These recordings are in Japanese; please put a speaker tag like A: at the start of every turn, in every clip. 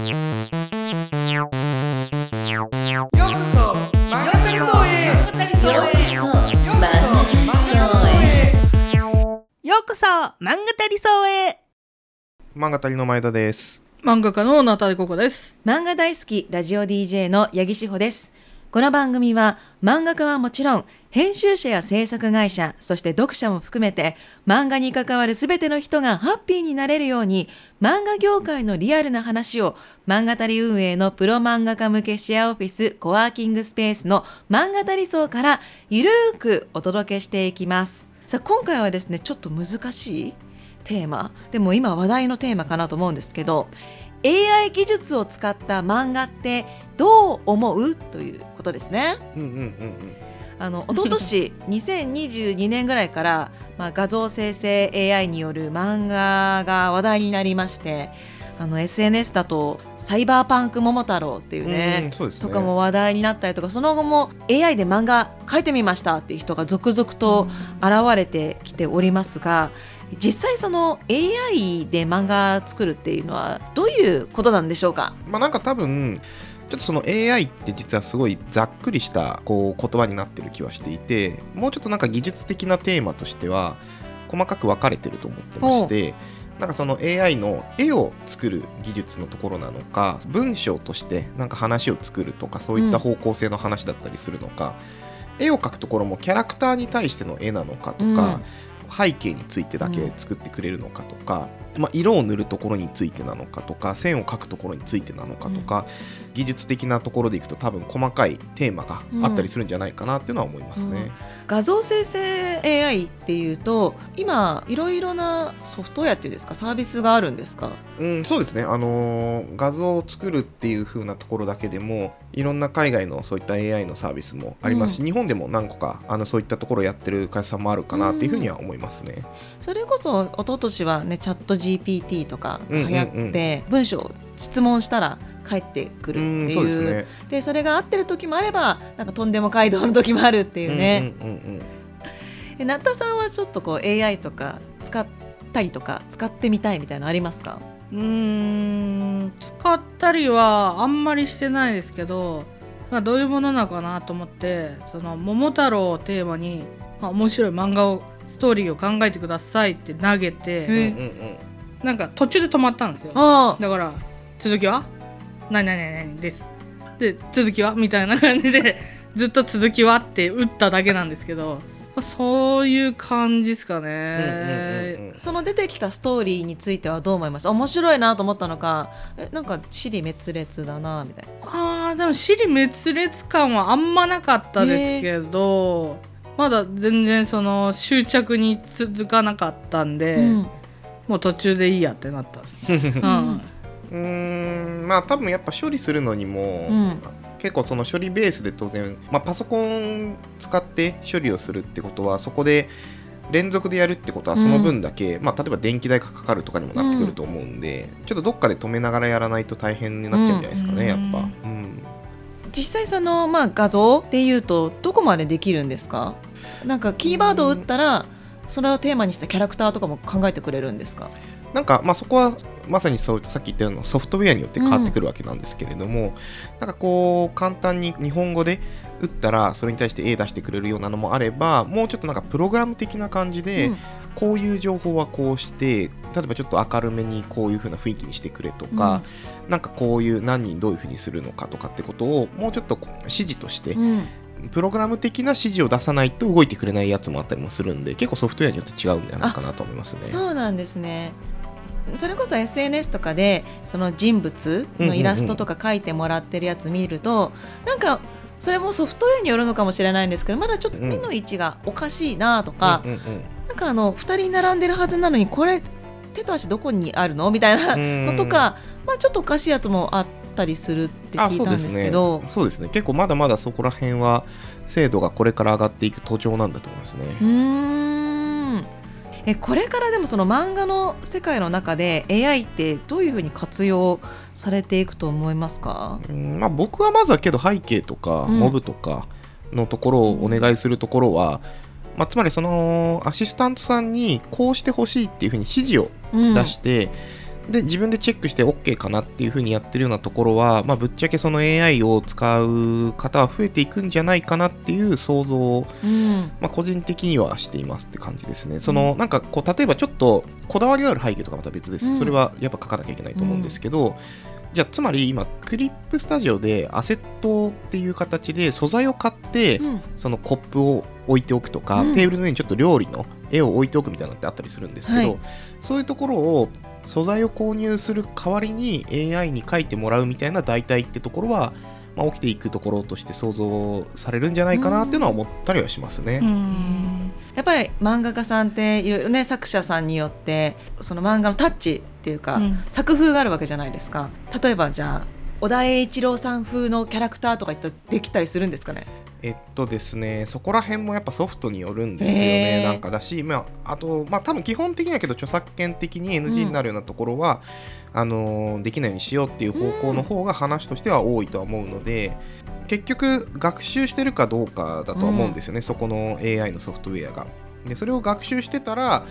A: ようこそ漫画たりそうへ
B: 漫画たりの前田です。
C: 漫画家のナタデココです。
D: 漫画大好きラジオ DJ の八木志保です。この番組は漫画家はもちろん編集者や制作会社そして読者も含めて漫画に関わるすべての人がハッピーになれるように漫画業界のリアルな話を漫画たり運営のプロ漫画家向けシェアオフィスコワーキングスペースの漫画たり層からゆるーくお届けしていきます。さあ今回はですねちょっと難しいテーマでも今話題のテーマかなと思うんですけど AI 技術を使った漫画ってどう思う？ということですね。
B: うんうんうん
D: あの一昨年 2022年ぐらいから、まあ、画像生成 AI による漫画が話題になりましてあの SNS だと「サイバーパンク桃太郎」っていう
B: うん。
D: ね、
B: うね。
D: とかも話題になったりとかその後も AI で漫画描いてみましたっていう人が続々と現れてきておりますが実際その AI で漫画作るっていうのはどういうことなんでしょうか？
B: まあなんか多分ちょっとその AI って実はすごいざっくりしたこう言葉になってる気はしていてもうちょっとなんか技術的なテーマとしては細かく分かれてると思ってましてなんかその AI の絵を作る技術のところなのか文章としてなんか話を作るとかそういった方向性の話だったりするのか、絵を描くところもキャラクターに対しての絵なのかとか、背景についてだけ作ってくれるのかとか、まあ、色を塗るところについてなのかとか線を描くところについてなのかとか、技術的なところでいくと多分細かいテーマがあったりするんじゃないかなっていうのは思いますね。
D: 画像生成 AI っていうと今いろいろなソフトウェアっていうんですか？サービスがあるんですか？
B: うん、そうですね、あのー画像を作るっていう風なところだけでもいろんな海外のそういった AI のサービスもありますし、
D: う
B: 日本でも何個かあのそういったところをやってる会社さんもあるかなっていうふうには思いますね。
D: それこそ一昨年はねチャット GPT とかが流行って、文章質問したら返ってく
B: うん、
D: るっていう。
B: そうですね。
D: でそれが合ってる時もあればなんかとんでも街道の時もあるっていうね、
B: うんうんうんうん。
D: えなったさんはちょっとこう AI とか使ったりとか使ってみたいみたいなのありますか？
C: うーん、使ったりはあんまりしてないですけど、どういうものなのかなと思って、その桃太郎をテーマに、まあ、面白い漫画を、ストーリーを考えてくださいって投げ
D: え
C: て、
B: うん。うん
C: なんか途中で止まったんですよ。だから、続きは？何々何々です。で、続きは？みたいな感じで、ずっと続きはって打っただけなんですけど、まあそういう感じですかね。
B: うんうんうんうん。
D: その出てきたストーリーについてはどう思いました面白いなと思ったのかえなんか尻滅裂だなみたいな。
C: あーでも尻滅裂感はあんまなかったですけど、まだ全然その執着に続かなかったんで、
D: うん。
C: もう途中でいいやってなったんですね、うん。
B: うーんまあ多分やっぱ処理するのにも、
D: うん。
B: 結構その処理ベースで当然、まあ、パソコン使って処理をするってことはそこで連続でやるってことはその分だけ、まあ、例えば電気代がかかるとかにもなってくると思うんで、ちょっとどっかで止めながらやらないと大変になっちゃうんじゃないですかね、
C: うん。
B: やっぱ。うん。
D: 実際その、まあ、画像でいうとどこまでできるんですか？なんかキーワードを打ったらそれをテーマにしたキャラクターとかも考えてくれるんですか？
B: なんかまあそこはまさにそうさっき言ったようなソフトウェアによって変わってくるわけなんですけれども、なんかこう簡単に日本語で打ったらそれに対して絵出してくれるようなのもあればもうちょっとなんかプログラム的な感じで、
D: うん。
B: こういう情報はこうして例えばちょっと明るめにこういう風な雰囲気にしてくれとか、なんかこういう何人どういう風にするのかとかってことをもうちょっと指示として、
D: うん
B: プログラム的な指示を出さないと動いてくれないやつもあったりもするんで結構ソフトウェアによって違うんじゃないかなと思いますね。
D: そうなんですね。それこそ SNS とかでその人物のイラストとか描いてもらってるやつ見ると、なんかそれもソフトウェアによるのかもしれないんですけどまだちょっと目の位置がおかしいなとか、
B: うんうんうん
D: なんかあの2人並んでるはずなのにこれ手と足どこにあるの？みたいなのとか、まあ、ちょっとおかしいやつもあったりするって聞いたんですけど。
B: そうですね。結構まだまだそこら辺は精度がこれから上がっていく途上なんだと思いますね。
D: うーん。えこれからでもその漫画の世界の中で AI ってどういうふうに活用されていくと思いますか？
B: うんまあ、僕はまずはけど背景とか
D: うん。
B: モブとかのところをお願いするところは、まあ、つまりそのアシスタントさんにこうしてほしいっていうふうに指示を
D: うん。
B: 出して、で自分でチェックして OK かなっていう風にやってるようなところは、まあ、ぶっちゃけその AI を使う方は増えていくんじゃないかなっていう想像を、
D: うん。
B: まあ、個人的にはしていますって感じですね。そのなんかこう例えばちょっとこだわりがある背景とかまた別です。
D: うん。
B: それはやっぱ書かなきゃいけないと思うんですけど、じゃあつまり今クリップスタジオでアセットっていう形で素材を買って、
D: うん。
B: そのコップを置いておくとか、
D: うん。
B: テーブルの上にちょっと料理の絵を置いておくみたいなのってあったりするんですけど、
D: はい。
B: そういうところを素材を購入する代わりに AI に書いてもらうみたいな代替ってところは、まあ、起きていくところとして想像されるんじゃないかなっていうのは思ったりはしますね。
C: うん。
D: やっぱり漫画家さんっていろいろね作者さんによってその漫画のタッチっていうか、
C: うん。
D: 作風があるわけじゃないですか。例えばじゃあ小田栄一郎さん風のキャラクターとかいったらできたりするんですかね？
B: えっとですね、そこら辺もやっぱソフトによるんですよね、なんかだし、まあ、あと、まあ、多分基本的にはけど、著作権的に NG になるようなところは、あのーできないようにしようっていう方向の方が話としては多いとは思うので、結局、学習してるかどうかだとは思うんですよね、そこの AI のソフトウェアが。で、それを学習してたら、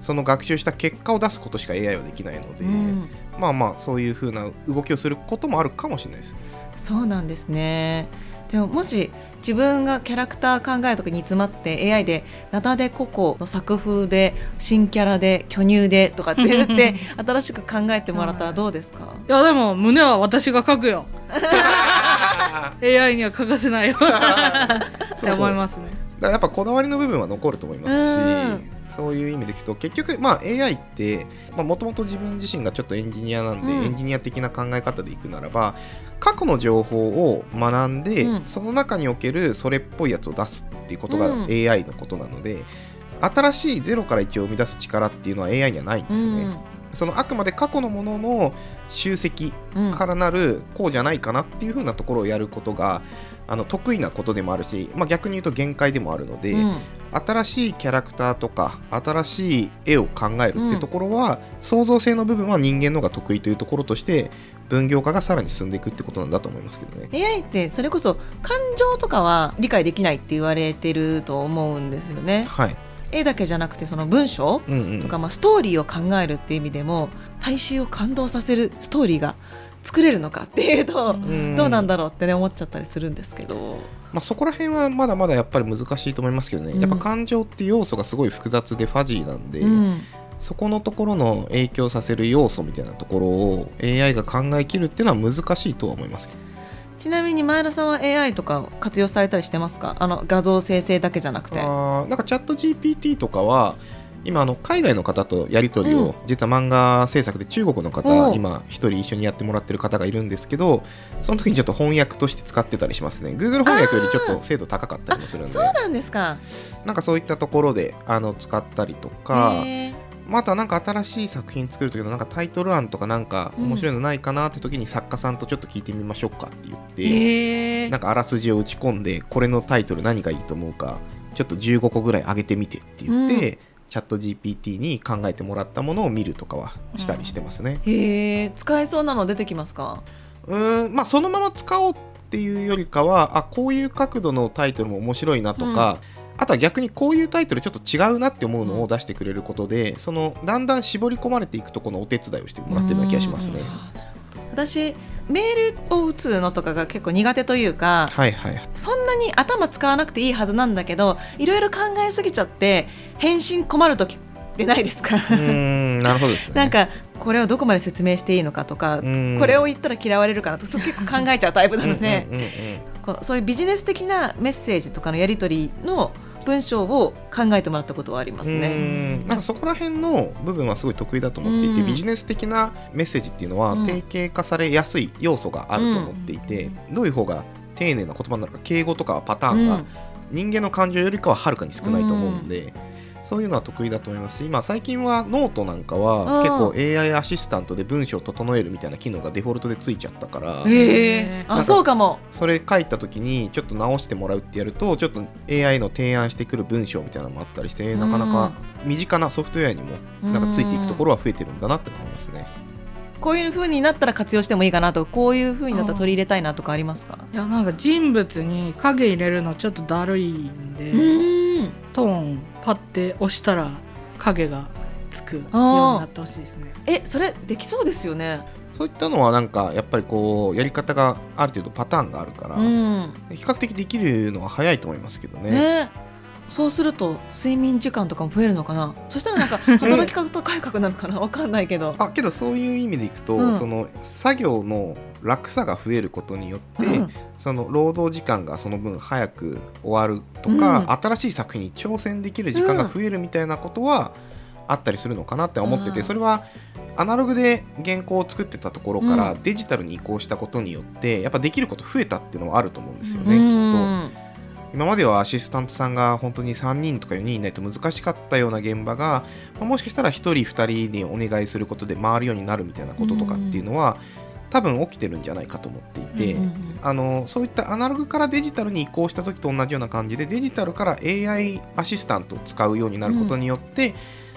B: その学習した結果を出すことしか AI はできないので、
D: うん。
B: まあまあ、そういう風な動きをすることもあるかもしれないです。
D: そうなんですね。でももし自分がキャラクター考える時に詰まって AI でナタデココの作風で新キャラで巨乳でとかって言って 新しく考えてもらったらどうですか？
C: いやでも胸は私が書くよ。AI には書かせないよ。って思いますね。
B: だからやっぱこだわりの部分は残ると思いますし、そういう意味でいくと結局まあ AI ってもともと自分自身がちょっとエンジニアなんで、
D: うん。
B: エンジニア的な考え方でいくならば過去の情報を学んで、
D: うん。
B: その中におけるそれっぽいやつを出すっていうことが
D: うん。
B: AI のことなので、新しいゼロから1を生み出す力っていうのは AI にはないんですね。そのあくまで過去のものの集積
D: うん
B: からなるこうじゃないかなっていう風なところをやることがあの得意なことでもあるし、まあ、逆に言うと限界でもあるので、
D: うん
B: 新しいキャラクターとか新しい絵を考えるってところは、創造性の部分は人間の方が得意というところとして分業化がさらに進んでいくってことなんだと思いますけどね。
D: AI ってそれこそ感情とかは理解できないって言われてると思うんですよね。
B: はい、
D: 絵だけじゃなくてその文章
B: うんうん
D: とか、まあ、ストーリーを考えるっていう意味でも大衆を感動させるストーリーが作れるのかっていうと、
B: ん。
D: どうなんだろうってね思っちゃったりするんですけど。
B: まあ、そこら辺はまだまだやっぱり難しいと思いますけどね、
D: うん。
B: やっぱ感情って要素がすごい複雑でファジーなんで、
D: うん。
B: そこのところの影響させる要素みたいなところを AI が考えきるっていうのは難しいとは思いますけど。
D: ちなみに前田さんは AI とか活用されたりしてますか？あの画像生成だけじゃなくて。
B: あーなんかチャット GPT とかは今あの海外の方とやり取りを、
D: うん。
B: 実は漫画制作で中国の方今一人一緒にやってもらってる方がいるんですけどその時にちょっと翻訳として使ってたりしますね。Google 翻訳よりちょっと精度高かったりもするんで。
D: そうなんですか。
B: なんかそういったところであの使ったりとかまああとはなんか新しい作品作る時のなんかタイトル案とかなんか面白いのないかなって時に作家さんとちょっと聞いてみましょうかって言って、なんかあらすじを打ち込んでこれのタイトル何がいいと思うかちょっと15個ぐらい上げてみてって言って、チャット GPT に考えてもらったものを見るとかはしたりしてますね。
D: へえ使えそうなの出てきますか？
B: うーんまあそのまま使おうっていうよりかはあこういう角度のタイトルも面白いなとか、あとは逆にこういうタイトルちょっと違うなって思うのを出してくれることで、そのだんだん絞り込まれていくとこのお手伝いをしてもらってるような気がしますね。
D: 私メールを打つのとかが結構苦手というか
B: はいはい。
D: そんなに頭使わなくていいはずなんだけどいろいろ考えすぎちゃって返信困る時ってないですか？
B: うーんなるほどですね。
D: なんかこれをどこまで説明していいのかとか
B: うん
D: これを言ったら嫌われるかなと結構考えちゃうタイプなのでそういうビジネス的なメッセージとかのやり取りの文章を考えてもらったことはあります
B: う
D: ね。
B: ん。なんかそこら辺の部分はすごい得意だと思っていて、
D: うん。
B: ビジネス的なメッセージっていうのは
D: うん。
B: 定型化されやすい要素があると思っていて、どういう方が丁寧な言葉になるか敬語とかパターンが人間の感情よりかははるかに少ないと思うんで、そういうのは得意だと思います。し、まあ、最近はノートなんかは結構 AI アシスタントで文章を整えるみたいな機能がデフォルトでついちゃったから、
D: あそうかも。
B: それ書いた時にちょっと直してもらうってやるとちょっと AI の提案してくる文章みたいなのもあったりしてなかなか身近なソフトウェアにもなんかついていくところは増えてるんだなって思いますね。
D: こういう風になったら活用してもいいかなとかこういう風になったら取り入れたいなとかありますか？
C: いやなんか人物に影入れるのちょっとだるいんで、
D: うん
C: トーンパッて押したら影がつくようになってほしいですね。
D: えそれできそうですよね
B: そういったのはなんかやっぱりこうやり方がある程度パターンがあるから、
D: うん
B: 比較的できるのは早いと思いますけどね。
D: ねそうすると睡眠時間とかも増えるのかな？そしたらなんか 働き方改革なのかなわかんないけど。
B: あけどそういう意味でいくと、
D: うん。
B: その作業の楽さが増えることによって、
D: うん。
B: その労働時間がその分早く終わるとか、
D: うん。
B: 新しい作品に挑戦できる時間が増えるみたいなことはあったりするのかなって思ってて、
D: うん。
B: それはアナログで原稿を作ってたところから
D: うん。
B: デジタルに移行したことによってやっぱできること増えたっていうのはあると思うんですよ
D: う
B: ね、きっと。
D: ん
B: 今まではアシスタントさんが本当に3人とか4人いないと難しかったような現場が、まあもしかしたら1人2人にお願いすることで回るようになるみたいなこととかっていうのは、多分起きてるんじゃないかと思っていて、
D: うんうん
B: あのそういったアナログからデジタルに移行した時と同じような感じでデジタルから AI アシスタントを使うようになることによって、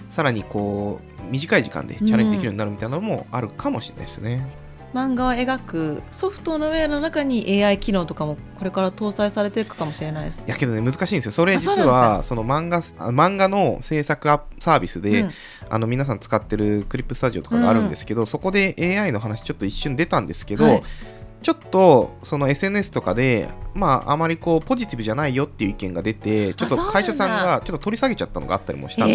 B: さらにこう短い時間でチャレンジできるようになるみたいなのもあるかもしれないですね。
D: 漫画を描くソフトのウェアの中に AI 機能とかもこれから搭載されていくかもしれないです
B: いやけどね難しいんですよ。それ実はその漫画あ漫画の制作アサービスで、
D: うん。
B: あの皆さん使ってるクリップスタジオとかがあるんですけど、そこで AI の話ちょっと一瞬出たんですけど、
D: はい。
B: ちょっとその SNS とかでまああまりこうポジティブじゃないよっていう意見が出てちょっと会社さんがちょっと取り下げちゃったのがあったりもしたんで、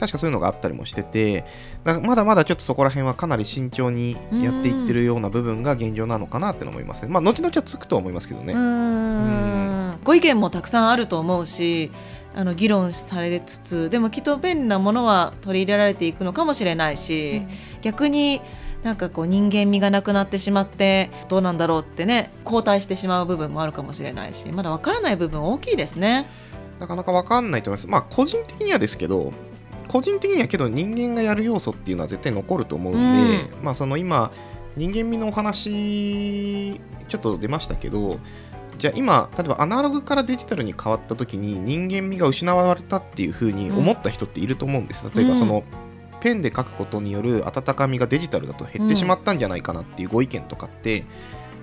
B: 確かそういうのがあったりもしててだからまだまだちょっとそこら辺はかなり慎重にやっていってるような部分が現状なのかなって思いますね。まあ後々はつくとは思いますけどね、
D: うーん。ご意見もたくさんあると思うしあの議論されつつでもきっと便利なものは取り入れられていくのかもしれないし、逆になんかこう人間味がなくなってしまってどうなんだろうってね後退してしまう部分もあるかもしれないしまだわからない部分大きいですね。
B: なかなか分かんないと思います。まあ個人的にはですけど個人的にはけど人間がやる要素っていうのは絶対残ると思うんで、まあその今人間味のお話ちょっと出ましたけどじゃあ今例えばアナログからデジタルに変わった時に人間味が失われたっていうふうに思った人っていると思うんです。例えばその、ペンで書くことによる温かみがデジタルだと減ってしまったんじゃないかなっていうご意見とかって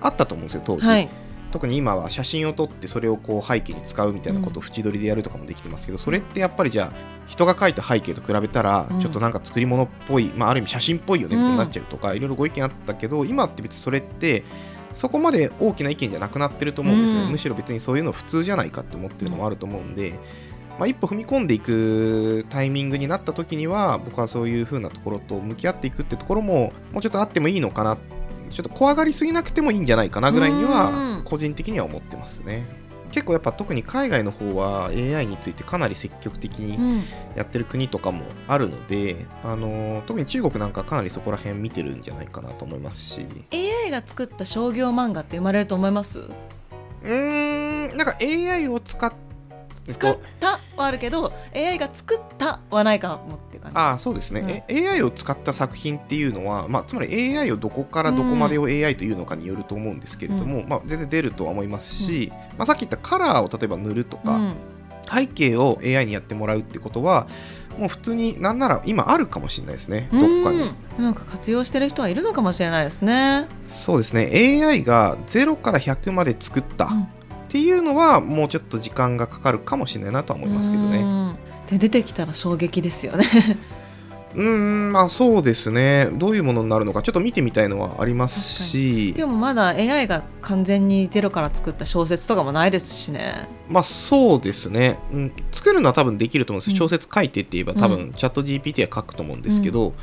B: あったと思うんですよ当時。
D: はい、
B: 特に今は写真を撮ってそれをこう背景に使うみたいなことを縁取りでやるとかもできてますけど、それってやっぱりじゃあ人が描いた背景と比べたら
D: うん。
B: ちょっとなんか作り物っぽい、まあ、ある意味写真っぽいよねみたいになっちゃうとか、いろいろご意見あったけど今って別にそれってそこまで大きな意見じゃなくなってると思うんですよ、
D: うん。
B: むしろ別にそういうの普通じゃないかって思ってるのもあると思うんで、まあ、一歩踏み込んでいくタイミングになった時には僕はそういう風なところと向き合っていくってところももうちょっとあってもいいのかなちょっと怖がりすぎなくてもいいんじゃないかなぐらいに
D: うん。
B: は個人的には思ってますね。結構やっぱ特に海外の方は AI についてかなり積極的に
D: うん。
B: やってる国とかもあるので、あの特に中国なんかかなりそこら辺見てるんじゃないかなと思いますし。
D: AI が作った商業漫画って生まれると思います？
B: うーんなんか AI を使っ
D: 作ったはあるけど AI が作ったはないかも。っていう感じ。
B: ああそうですね、え AI を使った作品っていうのは、まあ、つまり AI をどこからどこまでを AI というのかによると思うんですけれども、まあ、全然出るとは思いますし、まあ、さっき言ったカラーを例えば塗るとか、
D: うん。
B: 背景を AI にやってもらうってことはもう普通になんなら今あるかもしれないですね。どっかに。
D: うんなんか活用してる人はいるのかもしれないですね。
B: そうですね。AI が0から100まで作った
D: うん。
B: っていうのはもうちょっと時間がかかるかもしれないなとは思いますけどね。
D: うんで出てきたら衝撃ですよね。
B: うーんまあそうですね。どういうものになるのかちょっと見てみたいのはありますし。
D: でもまだ AI が完全にゼロから作った小説とかもないですしね。
B: まあそうですね、うん、作るのは多分できると思うんですよ、
D: うん。
B: 小説書いてって言えば多
D: う
B: 分チャット GPT は書くと思うんですけど、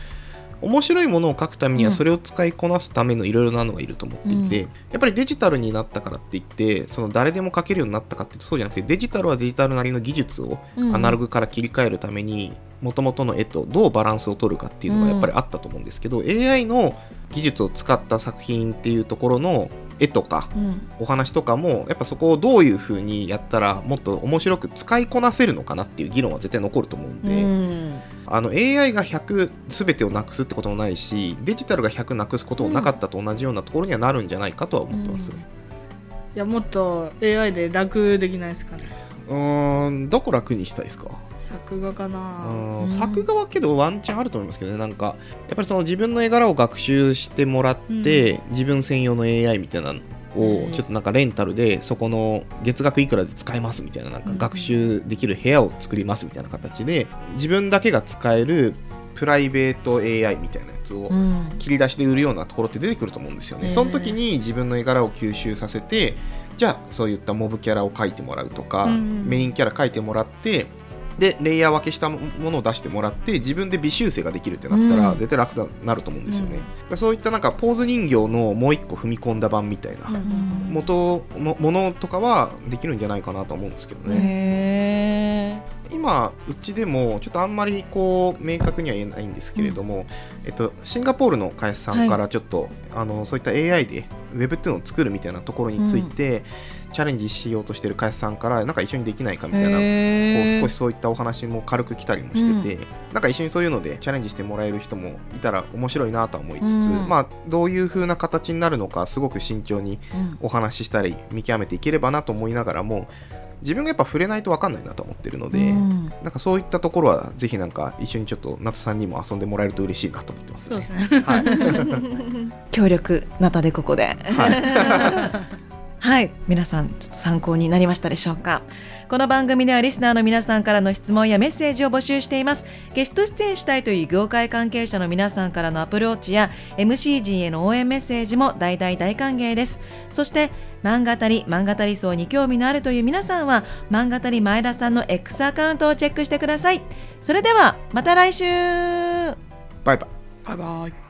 B: 面白いものを書くためには
D: うん。
B: それを使いこなすためのいろいろなのがいると思っていて、
D: うん。
B: やっぱりデジタルになったからって言ってその誰でも書けるようになったかっていうとそうじゃなくてデジタルはデジタルなりの技術を
D: うん。
B: アナログから切り替えるために元々の絵とどうバランスを取るかっていうのがやっぱりあったと思うんですけど、AI の技術を使った作品っていうところの絵とか
D: うん。
B: お話とかもやっぱそこをどういう風にやったらもっと面白く使いこなせるのかなっていう議論は絶対残ると思うんで、
D: うん。
B: あの AI が100全てをなくすってこともないしデジタルが100なくすこともなかったと同じようなところにはなるんじゃないかとは思ってます。
D: うん。
C: いやもっと AI で楽できないですかね。
B: うーんどこ楽にしたいですか？
C: 作画か
B: う
C: な。
B: ー
D: うん
B: ん。作画はけどワンチャンあると思いますけどね。なんかやっぱりその自分の絵柄を学習してもらって、自分専用の AI みたいなをちょっとなんかレンタルでそこの月額いくらで使えますみたいななんか学習できる部屋を作りますみたいな形で自分だけが使えるプライベート AI みたいなやつを
D: うん。
B: 切り出しで売るようなところって出てくると思うんですよね。
C: へー
B: その時に自分の絵柄を吸収させてじゃあそういったモブキャラを描いてもらうとか、
C: うん。
B: メインキャラ描いてもらってでレイヤー分けしたものを出してもらって自分で微修正ができるってなったら、
D: うん。
B: 絶対楽になると思うんですよね。
C: うん。
B: そういったなんかポーズ人形のもう一個踏み込んだ版みたいな、
C: うん。
B: 元もものとかはできるんじゃないかなと思うんですけどね。
D: へ
B: 今うちでもちょっとあんまりこう明確には言えないんですけれども、えっと、シンガポールの会社さんからちょっと、あのそういった AI でウェブっていうのを作るみたいなところについて、チャレンジしようとしてる会社さんからなんか一緒にできないかみたいなこ
D: へ
B: う少しそういったお話も軽く来たりもしてて、なんか一緒にそういうのでチャレンジしてもらえる人もいたら面白いなとは思いつつ、
D: うん。
B: まあどういう風な形になるのかすごく慎重に
D: うん。
B: お話ししたり見極めていければなと思いながらも自分がやっぱ触れないと分かんないなと思ってるので、
D: うん。
B: なんかそういったところはぜひなんか一緒にちょっと夏さんにも遊んでもらえると嬉しいなと思ってますね。
C: で。すね。
B: はい、
D: 協力ナタでここで。
B: はい
D: はい皆さんちょっと参考になりましたでしょうか。この番組ではリスナーの皆さんからの質問やメッセージを募集しています。ゲスト出演したいという業界関係者の皆さんからのアプローチや MC 陣への応援メッセージも大大大歓迎です。そして漫画たり漫画たり層に興味のあるという皆さんは漫画たり前田さんの X アカウントをチェックしてください。それではまた来週。
B: バイバイ。
C: バイバイ